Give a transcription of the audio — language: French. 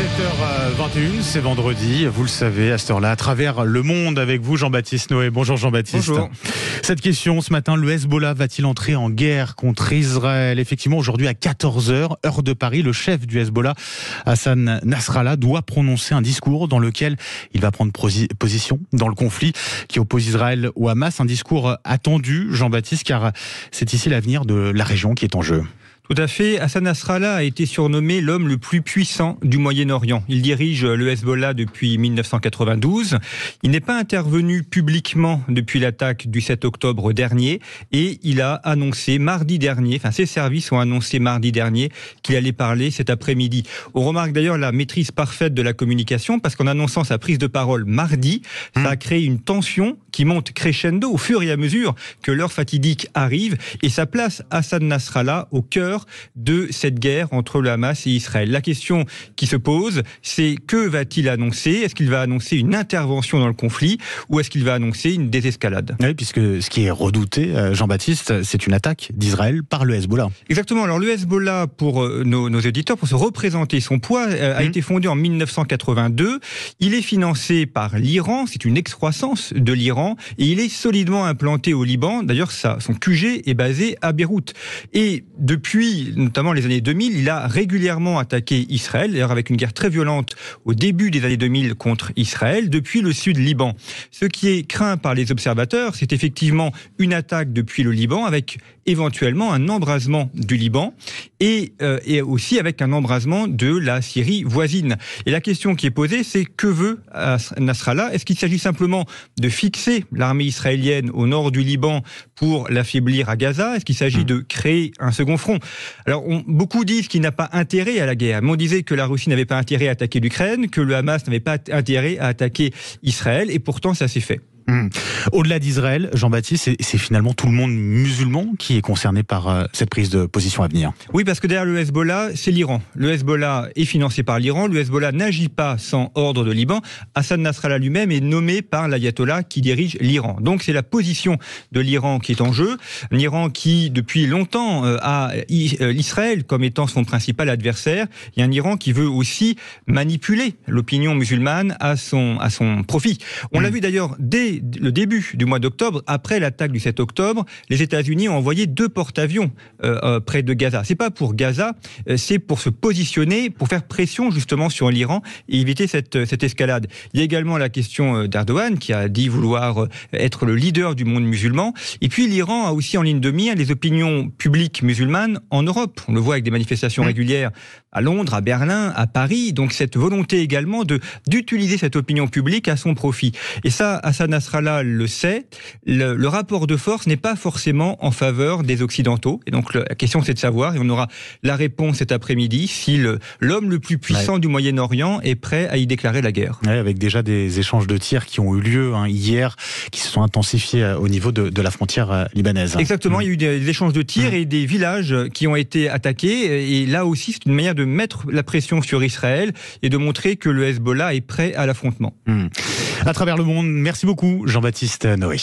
7h21, c'est vendredi, vous le savez, à cette heure-là, à travers le monde avec vous, Jean-Baptiste Noé. Bonjour Jean-Baptiste. Bonjour. Cette question, ce matin, le Hezbollah va-t-il entrer en guerre contre Israël? Effectivement, aujourd'hui à 14h, heure de Paris, le chef du Hezbollah, Hassan Nasrallah, doit prononcer un discours dans lequel il va prendre position dans le conflit qui oppose Israël au Hamas. Un discours attendu, Jean-Baptiste, car c'est ici l'avenir de la région qui est en jeu. Tout à fait. Hassan Nasrallah a été surnommé l'homme le plus puissant du Moyen-Orient. Il dirige le Hezbollah depuis 1992. Il n'est pas intervenu publiquement depuis l'attaque du 7 octobre dernier et il a annoncé mardi dernier, enfin ses services ont annoncé mardi dernier qu'il allait parler cet après-midi. On remarque d'ailleurs la maîtrise parfaite de la communication parce qu'en annonçant sa prise de parole mardi, ça a créé une tension qui monte crescendo au fur et à mesure que l'heure fatidique arrive et ça place Hassan Nasrallah au cœur de cette guerre entre le Hamas et Israël. La question qui se pose, c'est que va-t-il annoncer? Est-ce qu'il va annoncer une intervention dans le conflit ou est-ce qu'il va annoncer une désescalade? Oui, puisque ce qui est redouté, euh, Jean-Baptiste, c'est une attaque d'Israël par le Hezbollah. Exactement. Alors le Hezbollah, pour euh, nos, nos éditeurs, pour se représenter son poids, euh, a mmh. été fondé en 1982. Il est financé par l'Iran, c'est une excroissance de l'Iran, et il est solidement implanté au Liban. D'ailleurs, son QG est basé à Beyrouth. Et depuis notamment les années 2000, il a régulièrement attaqué Israël, d'ailleurs avec une guerre très violente au début des années 2000 contre Israël, depuis le sud Liban. Ce qui est craint par les observateurs, c'est effectivement une attaque depuis le Liban, avec éventuellement un embrasement du Liban et, euh, et aussi avec un embrasement de la Syrie voisine. Et la question qui est posée, c'est que veut Nasrallah? Est-ce qu'il s'agit simplement de fixer l'armée israélienne au nord du Liban pour l'affaiblir à Gaza? Est-ce qu'il s'agit de créer un second front? Alors, beaucoup disent qu'il n'a pas intérêt à la guerre. Mais on disait que la Russie n'avait pas intérêt à attaquer l'Ukraine, que le Hamas n'avait pas intérêt à attaquer Israël, et pourtant ça s'est fait. Hmm. Au-delà d'Israël, Jean-Baptiste, c'est finalement tout le monde musulman qui est concerné par euh, cette prise de position à venir. Oui, parce que derrière le Hezbollah, c'est l'Iran. Le Hezbollah est financé par l'Iran. Le Hezbollah n'agit pas sans ordre de Liban. Hassan Nasrallah lui-même est nommé par l'ayatollah qui dirige l'Iran. Donc c'est la position de l'Iran qui est en jeu. L'Iran qui, depuis longtemps, euh, a euh, l'Israël comme étant son principal adversaire. Il y a un Iran qui veut aussi manipuler l'opinion musulmane à son, à son profit. On l'a hmm. vu d'ailleurs dès le début du mois d'octobre, après l'attaque du 7 octobre, les États-Unis ont envoyé deux porte-avions euh, euh, près de Gaza. C'est pas pour Gaza, euh, c'est pour se positionner, pour faire pression justement sur l'Iran et éviter cette, cette escalade. Il y a également la question d'Erdogan qui a dit vouloir être le leader du monde musulman. Et puis l'Iran a aussi en ligne de mire les opinions publiques musulmanes en Europe. On le voit avec des manifestations régulières à Londres, à Berlin, à Paris. Donc cette volonté également de d'utiliser cette opinion publique à son profit. Et ça, Hassan Nasrallah le sait. Le, rapport de force n'est pas forcément en faveur des Occidentaux. Et donc la question c'est de savoir, et on aura la réponse cet après-midi, si l'homme le, plus puissant du Moyen-Orient est prêt à y déclarer la guerre. Ouais, avec déjà des échanges de tirs qui ont eu lieu hein, hier, qui se sont intensifiés euh, au niveau de, de la frontière euh, libanaise. Exactement, mmh. il y a eu des, échanges de tirs mmh. et des villages qui ont été attaqués. Et là aussi, c'est une manière de mettre la pression sur Israël et de montrer que le Hezbollah est prêt à l'affrontement. Hmm. À travers le monde, merci beaucoup Jean-Baptiste Noé.